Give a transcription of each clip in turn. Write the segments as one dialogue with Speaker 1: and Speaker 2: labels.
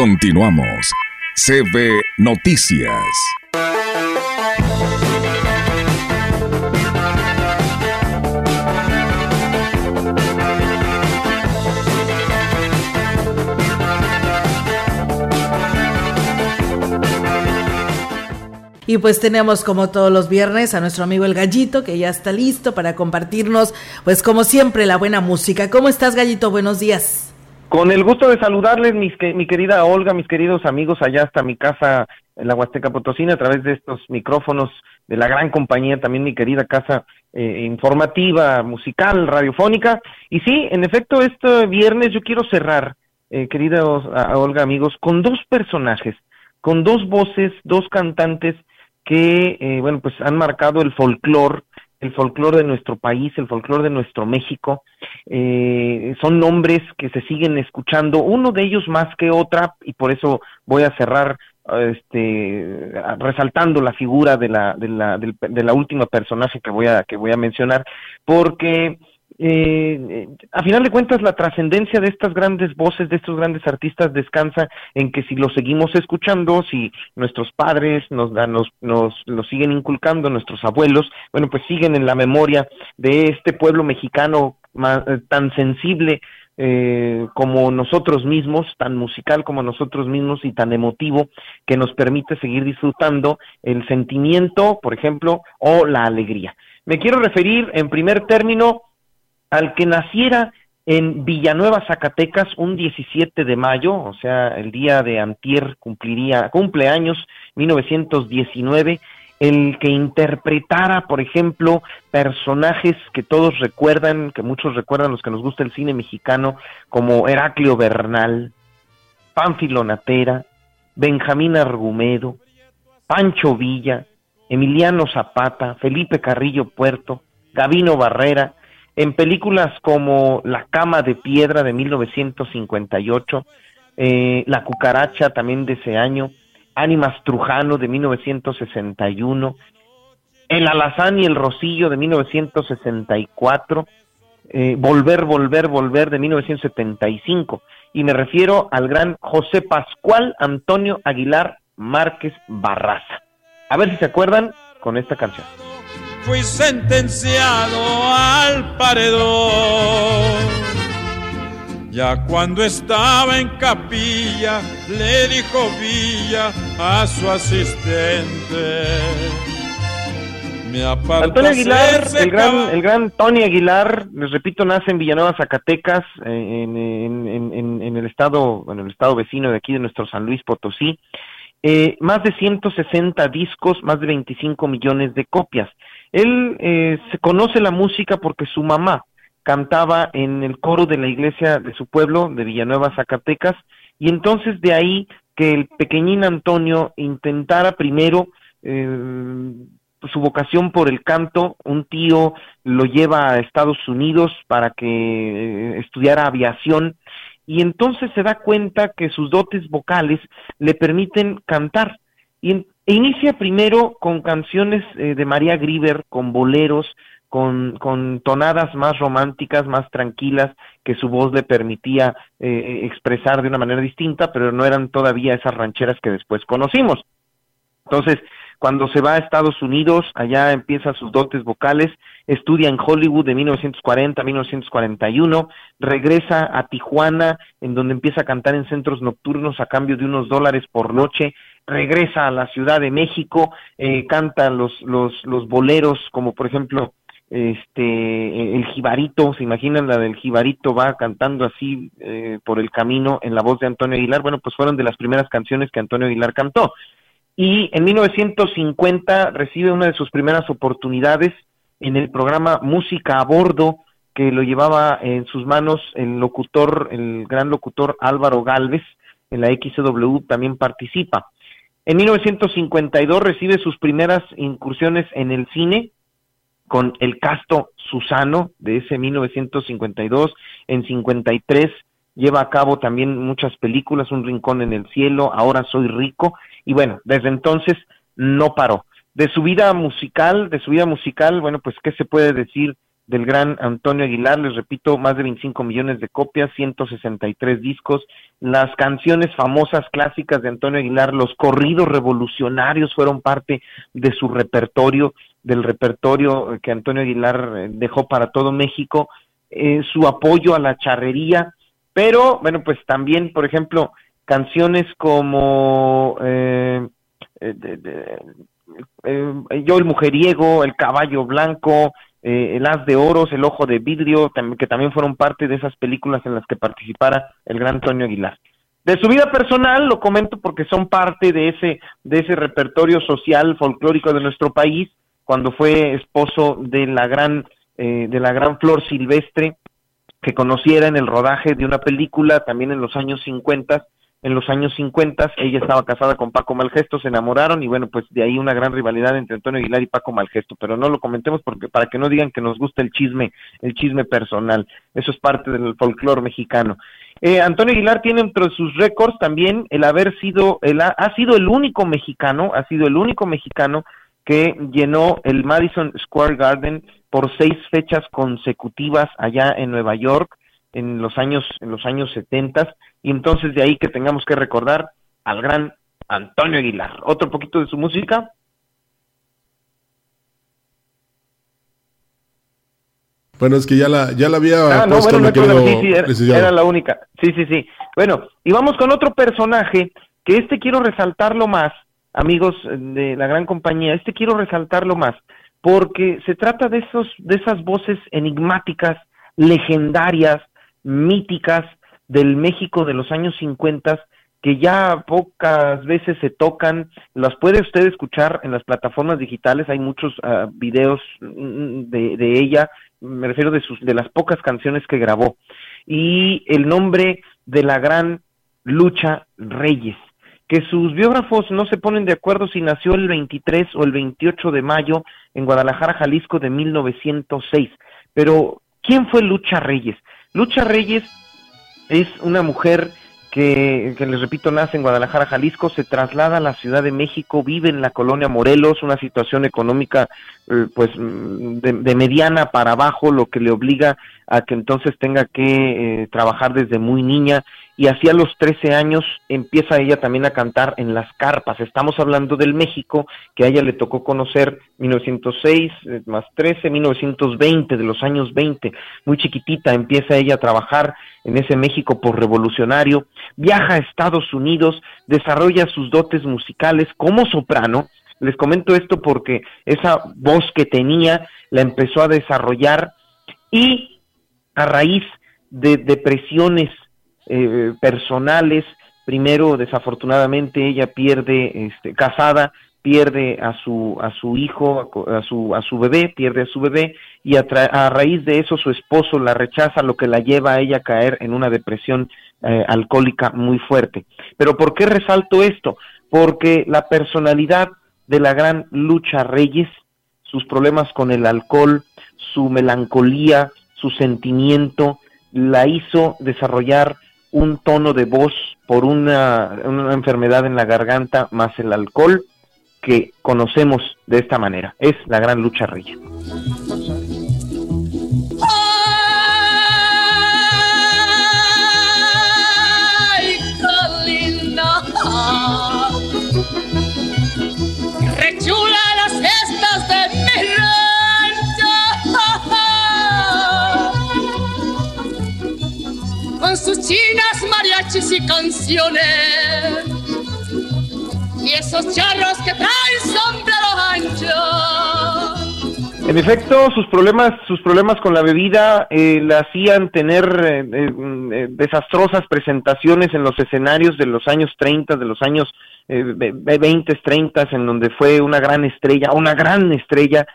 Speaker 1: Continuamos. CB Noticias.
Speaker 2: Y pues tenemos como todos los viernes a nuestro amigo el Gallito que ya está listo para compartirnos pues como siempre la buena música. ¿Cómo estás Gallito? Buenos días.
Speaker 3: Con el gusto de saludarles mis, mi querida Olga, mis queridos amigos allá hasta mi casa en la Huasteca Potosina a través de estos micrófonos de la gran compañía, también mi querida casa eh, informativa, musical, radiofónica. Y sí, en efecto, este viernes yo quiero cerrar, eh, queridos Olga, amigos, con dos personajes, con dos voces, dos cantantes que, eh, bueno, pues han marcado el folclore, el folclore de nuestro país, el folclore de nuestro México. Eh, son nombres que se siguen escuchando, uno de ellos más que otra, y por eso voy a cerrar este resaltando la figura de la de la, de la última personaje que voy a que voy a mencionar porque eh, a final de cuentas la trascendencia de estas grandes voces, de estos grandes artistas descansa en que si los seguimos escuchando, si nuestros padres nos, nos, nos siguen inculcando, nuestros abuelos, bueno, pues siguen en la memoria de este pueblo mexicano eh, tan sensible eh, como nosotros mismos, tan musical como nosotros mismos y tan emotivo que nos permite seguir disfrutando el sentimiento, por ejemplo, o la alegría. Me quiero referir en primer término al que naciera en Villanueva, Zacatecas, un 17 de mayo, o sea, el día de Antier cumpliría, cumpleaños, 1919, el que interpretara, por ejemplo, personajes que todos recuerdan, que muchos recuerdan los que nos gusta el cine mexicano, como Heraclio Bernal, Pánfilo Natera, Benjamín Argumedo, Pancho Villa, Emiliano Zapata, Felipe Carrillo Puerto, Gavino Barrera, en películas como La cama de piedra de 1958, eh, La cucaracha también de ese año, Ánimas Trujano de 1961, El alazán y el rocillo de 1964, eh, Volver, Volver, Volver de 1975. Y me refiero al gran José Pascual Antonio Aguilar Márquez Barraza. A ver si se acuerdan con esta canción
Speaker 4: fui sentenciado al paredón. Ya cuando estaba en capilla, le dijo Villa a su asistente.
Speaker 3: Me Antonio Aguilar, el gran, el gran Tony Aguilar, les repito, nace en Villanueva, Zacatecas, en, en, el estado, en el estado vecino de aquí de nuestro San Luis Potosí. Eh, más de 160 discos, más de 25 millones de copias. Él eh, se conoce la música porque su mamá cantaba en el coro de la iglesia de su pueblo, de Villanueva, Zacatecas, y entonces de ahí que el pequeñín Antonio intentara primero eh, su vocación por el canto, un tío lo lleva a Estados Unidos para que eh, estudiara aviación y entonces se da cuenta que sus dotes vocales le permiten cantar y, inicia primero con canciones eh, de María Grieber, con boleros, con, con, tonadas más románticas, más tranquilas, que su voz le permitía eh, eh, expresar de una manera distinta, pero no eran todavía esas rancheras que después conocimos. Entonces, cuando se va a Estados Unidos, allá empieza sus dotes vocales, estudia en Hollywood de 1940 a 1941, regresa a Tijuana, en donde empieza a cantar en centros nocturnos a cambio de unos dólares por noche, regresa a la Ciudad de México, eh, canta los, los, los boleros, como por ejemplo este el jibarito, se imaginan la del jibarito va cantando así eh, por el camino en la voz de Antonio Aguilar, bueno, pues fueron de las primeras canciones que Antonio Aguilar cantó y en 1950 recibe una de sus primeras oportunidades en el programa Música a Bordo, que lo llevaba en sus manos el locutor, el gran locutor Álvaro Galvez, en la XW también participa. En 1952 recibe sus primeras incursiones en el cine con El Casto Susano de ese 1952. En 53 lleva a cabo también muchas películas, Un Rincón en el Cielo, Ahora Soy Rico, y bueno, desde entonces no paró. De su vida musical, de su vida musical, bueno, pues qué se puede decir del gran Antonio Aguilar, les repito, más de 25 millones de copias, 163 discos, las canciones famosas clásicas de Antonio Aguilar, los corridos revolucionarios fueron parte de su repertorio, del repertorio que Antonio Aguilar eh, dejó para todo México, eh, su apoyo a la charrería, pero bueno, pues también, por ejemplo, canciones como eh, Yo el mujeriego, El caballo blanco, eh, El As de Oros, El Ojo de Vidrio, que también fueron parte de esas películas en las que participara el gran Antonio Aguilar. De su vida personal lo comento porque son parte de ese, de ese repertorio social folclórico de nuestro país, cuando fue esposo de la gran, eh, de la gran Flor Silvestre, que conociera en el rodaje de una película también en los años 50 en los años 50, ella estaba casada con Paco Malgesto, se enamoraron y bueno, pues de ahí una gran rivalidad entre Antonio Aguilar y Paco Malgesto, pero no lo comentemos porque para que no digan que nos gusta el chisme, el chisme personal, eso es parte del folclore mexicano. Eh, Antonio Aguilar tiene entre sus récords también el haber sido, el, ha sido el único mexicano, ha sido el único mexicano que llenó el Madison Square Garden por seis fechas consecutivas allá en Nueva York en los años en los años 70 y entonces de ahí que tengamos que recordar al gran Antonio Aguilar. Otro poquito de su música.
Speaker 5: Bueno, es que ya la, ya la había
Speaker 3: ah, no, bueno, no, sí, sí, era, la única. Sí, sí, sí. Bueno, y vamos con otro personaje que este quiero resaltarlo más, amigos de la gran compañía, este quiero resaltarlo más, porque se trata de esos, de esas voces enigmáticas, legendarias, míticas, del México de los años 50 que ya pocas veces se tocan, las puede usted escuchar en las plataformas digitales, hay muchos uh, videos mm, de, de, ella, me refiero de, sus, de las pocas canciones que grabó, y el nombre de la gran Lucha Reyes, que sus biógrafos no se ponen de acuerdo si nació el 23 o el 28 de mayo en Guadalajara, Jalisco de 1906, pero ¿quién fue Lucha Reyes? Lucha Reyes es una mujer que, que, les repito, nace en Guadalajara, Jalisco, se traslada a la Ciudad de México, vive en la colonia Morelos, una situación económica eh, pues de, mediana para abajo, lo que le obliga a que entonces tenga que eh, trabajar desde muy niña y así a los 13 años empieza ella también a cantar en las carpas. Estamos hablando del México que a ella le tocó conocer 1906 eh, más 13, 1920, de los años 20. Muy chiquitita empieza ella a trabajar en ese México por revolucionario, viaja a Estados Unidos, desarrolla sus dotes musicales como soprano. Les comento esto porque esa voz que tenía la empezó a desarrollar y a raíz de depresiones eh, personales. Primero, desafortunadamente, ella pierde, este, casada, pierde a su a su hijo, a su a su bebé, pierde a su bebé y a, raíz de eso su esposo la rechaza, lo que la lleva a ella a caer en una depresión eh, alcohólica muy fuerte. Pero ¿por qué resalto esto? Porque la personalidad de la gran Lucha Reyes, sus problemas con el alcohol, su melancolía, su sentimiento, la hizo desarrollar un tono de voz por una, una enfermedad en la garganta más el alcohol que conocemos de esta manera. Es la gran lucha rey.
Speaker 2: Canciones. Y esos charros que traen sombrero ancho.
Speaker 3: En efecto, sus problemas, sus problemas con la bebida eh, hacían tener eh, eh, desastrosas presentaciones en los escenarios de los años 30, de los años eh, 20, 30, en donde fue una gran estrella, una gran estrella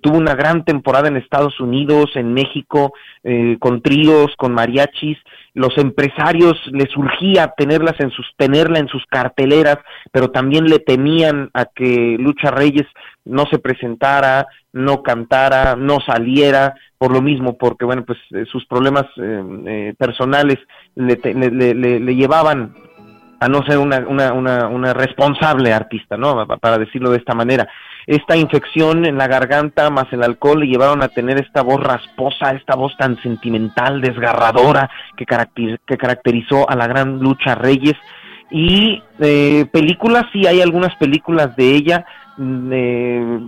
Speaker 3: tuvo una gran temporada en Estados Unidos, en México, eh, con tríos, con mariachis. Los empresarios les surgía tenerlas en sus, tenerla en sus carteleras, pero también le temían a que Lucha Reyes no se presentara, no cantara, no saliera, por lo mismo, porque bueno, pues eh, sus problemas eh, personales le, le, le, le llevaban a no ser una, una, una, una responsable artista, ¿no? Para decirlo de esta manera. Esta infección en la garganta más el alcohol le llevaron a tener esta voz rasposa, esta voz tan sentimental, desgarradora, que, que caracterizó a la gran lucha Reyes. Y eh, películas, sí hay algunas películas de ella, eh,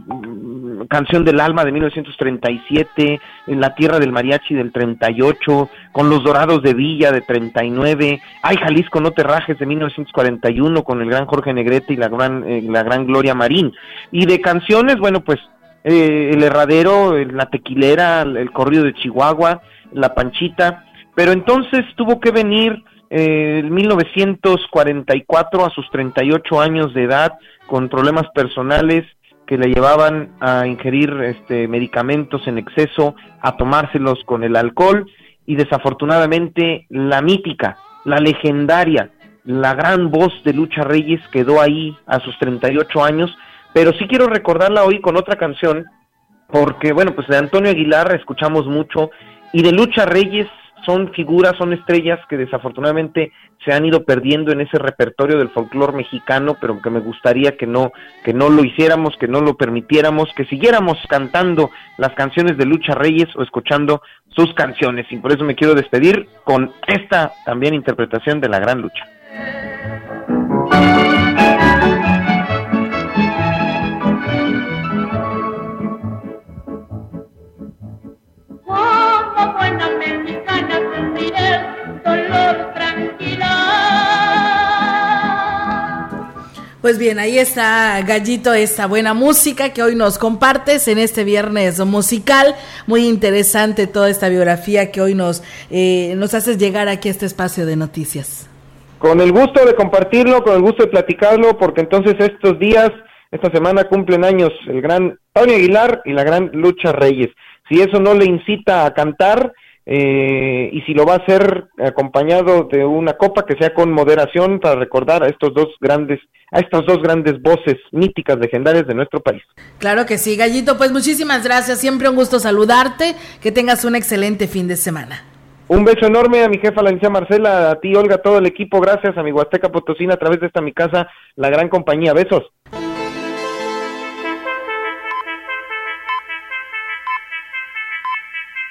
Speaker 3: Canción del Alma de 1937, En la Tierra del Mariachi del 38, Con los Dorados de Villa de 39, Hay Jalisco No Te Rajes de 1941 con el gran Jorge Negrete y la gran, eh, la gran Gloria Marín. Y de canciones, bueno, pues eh, El Herradero, La Tequilera, El Corrido de Chihuahua, La Panchita, pero entonces tuvo que venir en 1944 a sus 38 años de edad con problemas personales que le llevaban a ingerir este, medicamentos en exceso, a tomárselos con el alcohol y desafortunadamente la mítica, la legendaria, la gran voz de Lucha Reyes quedó ahí a sus 38 años, pero sí quiero recordarla hoy con otra canción porque bueno, pues de Antonio Aguilar escuchamos mucho y de Lucha Reyes son figuras, son estrellas que desafortunadamente se han ido perdiendo en ese repertorio del folclore mexicano, pero que me gustaría que no, que no lo hiciéramos, que no lo permitiéramos, que siguiéramos cantando las canciones de Lucha Reyes o escuchando sus canciones. Y por eso me quiero despedir con esta también interpretación de la gran lucha.
Speaker 2: Pues bien, ahí está Gallito, esta buena música que hoy nos compartes en este viernes musical. Muy interesante toda esta biografía que hoy nos, eh, nos haces llegar aquí a este espacio de noticias.
Speaker 3: Con el gusto de compartirlo, con el gusto de platicarlo, porque entonces estos días, esta semana cumplen años el gran Tony Aguilar y la gran Lucha Reyes. Si eso no le incita a cantar, eh, y si lo va a hacer acompañado de una copa que sea con moderación para recordar a estos dos grandes a estas dos grandes voces míticas legendarias de nuestro país.
Speaker 2: Claro que sí, Gallito, pues muchísimas gracias, siempre un gusto saludarte, que tengas un excelente fin de semana.
Speaker 3: Un beso enorme a mi jefa, la licenciada Marcela, a ti, Olga, todo el equipo, gracias a mi Huasteca Potosina a través de esta mi casa, la gran compañía, besos.